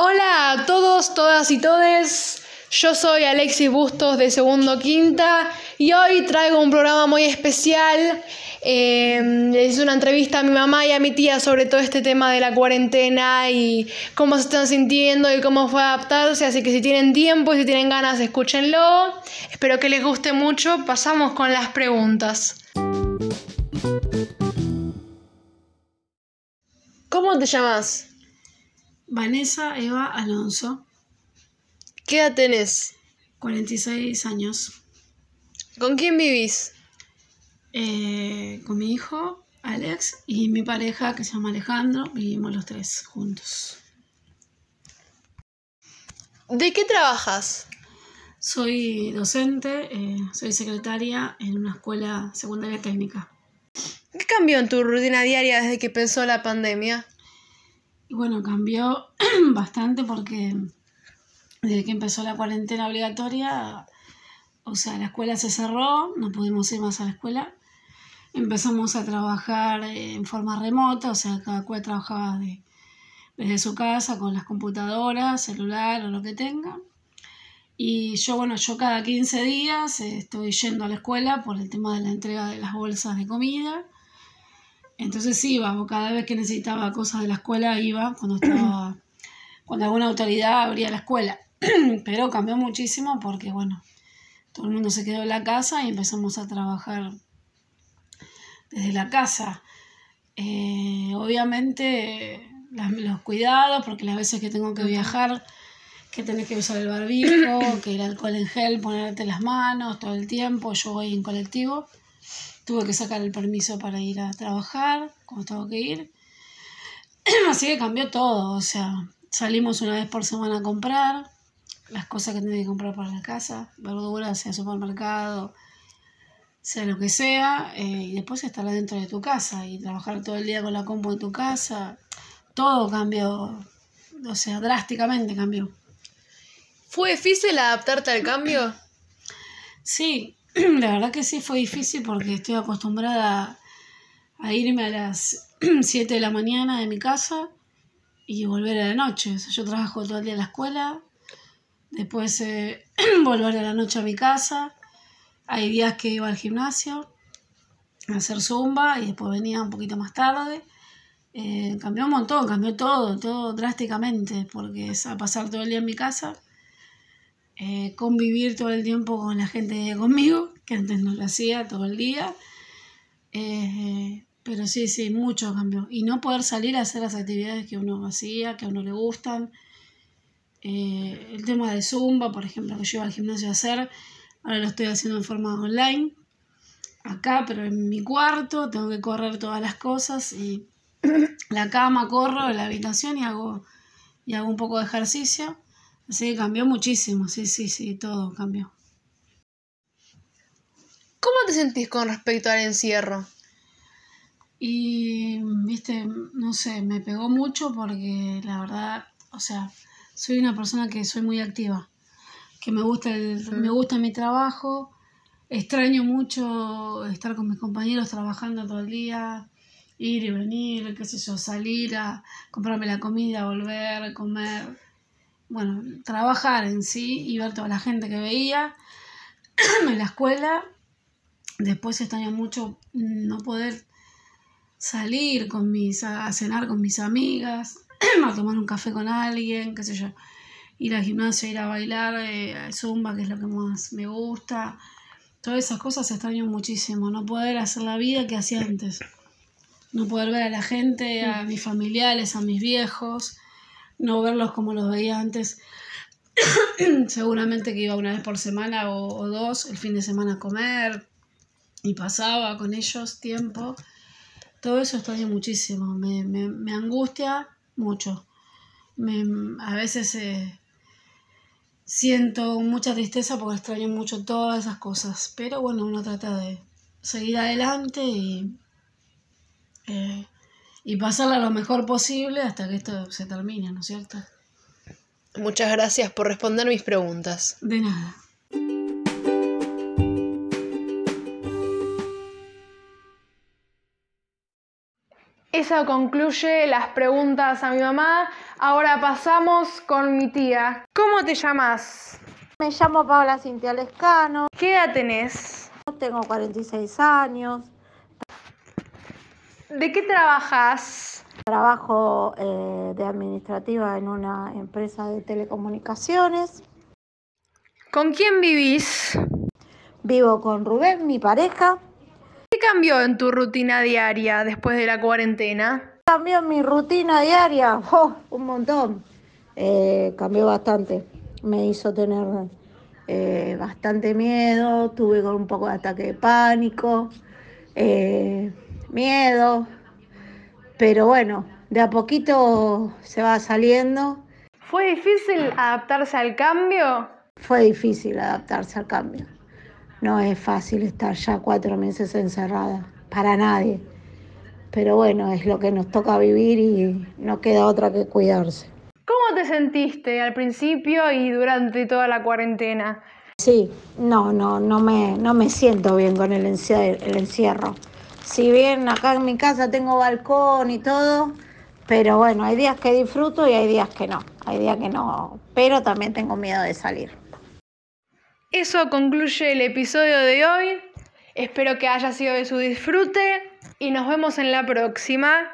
Hola a todos, todas y todes. Yo soy Alexis Bustos de Segundo Quinta y hoy traigo un programa muy especial. Eh, hice una entrevista a mi mamá y a mi tía sobre todo este tema de la cuarentena y cómo se están sintiendo y cómo fue adaptarse. Así que si tienen tiempo y si tienen ganas, escúchenlo. Espero que les guste mucho. Pasamos con las preguntas. ¿Cómo te llamas? Vanessa Eva Alonso, ¿Qué edad tenés? 46 años, ¿Con quién vivís? Eh, con mi hijo Alex y mi pareja que se llama Alejandro, vivimos los tres juntos. ¿De qué trabajas? Soy docente, eh, soy secretaria en una escuela secundaria técnica. ¿Qué cambió en tu rutina diaria desde que empezó la pandemia? Y bueno, cambió bastante porque desde que empezó la cuarentena obligatoria, o sea, la escuela se cerró, no pudimos ir más a la escuela. Empezamos a trabajar eh, en forma remota, o sea, cada cual trabajaba de- desde su casa con las computadoras, celular o lo que tenga. Y yo, bueno, yo cada 15 días eh, estoy yendo a la escuela por el tema de la entrega de las bolsas de comida. Entonces iba, o cada vez que necesitaba cosas de la escuela iba, cuando estaba, cuando alguna autoridad abría la escuela. Pero cambió muchísimo porque, bueno, todo el mundo se quedó en la casa y empezamos a trabajar desde la casa. Eh, obviamente las- los cuidados, porque las veces que tengo que viajar, que tenés que usar el barbijo, que el alcohol en gel, ponerte las manos todo el tiempo, yo voy en colectivo. Tuve que sacar el permiso para ir a trabajar, como tengo que ir. Así que cambió todo, o sea, salimos una vez por semana a comprar las cosas que tenés que comprar para la casa, verduras, sea supermercado, sea lo que sea, eh, y después estar adentro de tu casa y trabajar todo el día con la compu en tu casa. Todo cambió, o sea, drásticamente cambió. ¿Fue difícil adaptarte al cambio? Sí, la verdad que sí fue difícil porque estoy acostumbrada a irme a las 7 de la mañana de mi casa y volver a la noche. Yo trabajo todo el día en la escuela, después eh, volver a la noche a mi casa. Hay días que iba al gimnasio a hacer zumba y después venía un poquito más tarde. Eh, cambió un montón, cambió todo, todo drásticamente, porque es a pasar todo el día en mi casa eh, convivir todo el tiempo con la gente conmigo, que antes no lo hacía todo el día. Eh, pero sí, sí, mucho cambió. Y no poder salir a hacer las actividades que uno hacía, que a uno le gustan. Eh, el tema de Zumba, por ejemplo, que yo iba al gimnasio a hacer, ahora lo estoy haciendo en forma online. Acá, pero en mi cuarto, tengo que correr todas las cosas y la cama, corro la habitación y hago, y hago un poco de ejercicio. Que cambió muchísimo, sí, sí, sí, todo cambió. ¿Cómo te sentís con respecto al encierro? Y, viste, no sé, me pegó mucho porque la verdad, o sea, soy una persona que soy muy activa, que me gusta, el, me gusta mi trabajo, extraño mucho estar con mis compañeros trabajando todo el día, ir y venir, qué sé yo, salir a comprarme la comida, volver, comer, bueno, trabajar en sí y ver toda la gente que veía en la escuela. Después extraño mucho no poder salir con mis, a, cenar con mis amigas, a tomar un café con alguien, qué sé yo, ir al gimnasio, ir a bailar, eh, al zumba, que es lo que más me gusta. Todas esas cosas extraño muchísimo, no poder hacer la vida que hacía antes. No poder ver a la gente, a mis familiares, a mis viejos, no verlos como los veía antes. Seguramente que iba una vez por semana o, dos el fin de semana a comer y pasaba con ellos tiempo. Todo eso extraño muchísimo, me, me, me angustia mucho. Me, a veces eh, siento mucha tristeza porque extraño mucho todas esas cosas, pero bueno, uno trata de seguir adelante y, eh, y pasarla lo mejor posible hasta que esto se termine, ¿no es cierto? Muchas gracias por responder mis preguntas. De nada. Eso concluye las preguntas a mi mamá. Ahora pasamos con mi tía. ¿Cómo te llamas? Me llamo Paula Cintia Lescano, ¿Qué edad tenés? tengo 46 años, ¿De qué trabajas? trabajo eh, de administrativa en una empresa de telecomunicaciones, ¿Con quién vivís? vivo con Rubén, mi pareja. ¿Qué cambió en tu rutina diaria después de la cuarentena? Cambió mi rutina diaria, ¡oh! un montón, Eh, cambió bastante, me hizo tener eh, bastante miedo, tuve con un poco de ataque de pánico, eh, miedo, pero bueno, de a poquito se va saliendo. ¿Fue difícil adaptarse al cambio? Fue difícil adaptarse al cambio. No es fácil estar ya cuatro meses encerrada, para nadie. Pero bueno, es lo que nos toca vivir y no queda otra que cuidarse. ¿Cómo te sentiste al principio y durante toda la cuarentena? Sí, no, no, no me, no me siento bien con el encierro, el encierro. Si bien acá en mi casa tengo balcón y todo, pero bueno, hay días que disfruto y hay días que no. Hay días que no, pero también tengo miedo de salir. Eso concluye el episodio de hoy. Espero que haya sido de su disfrute y nos vemos en la próxima.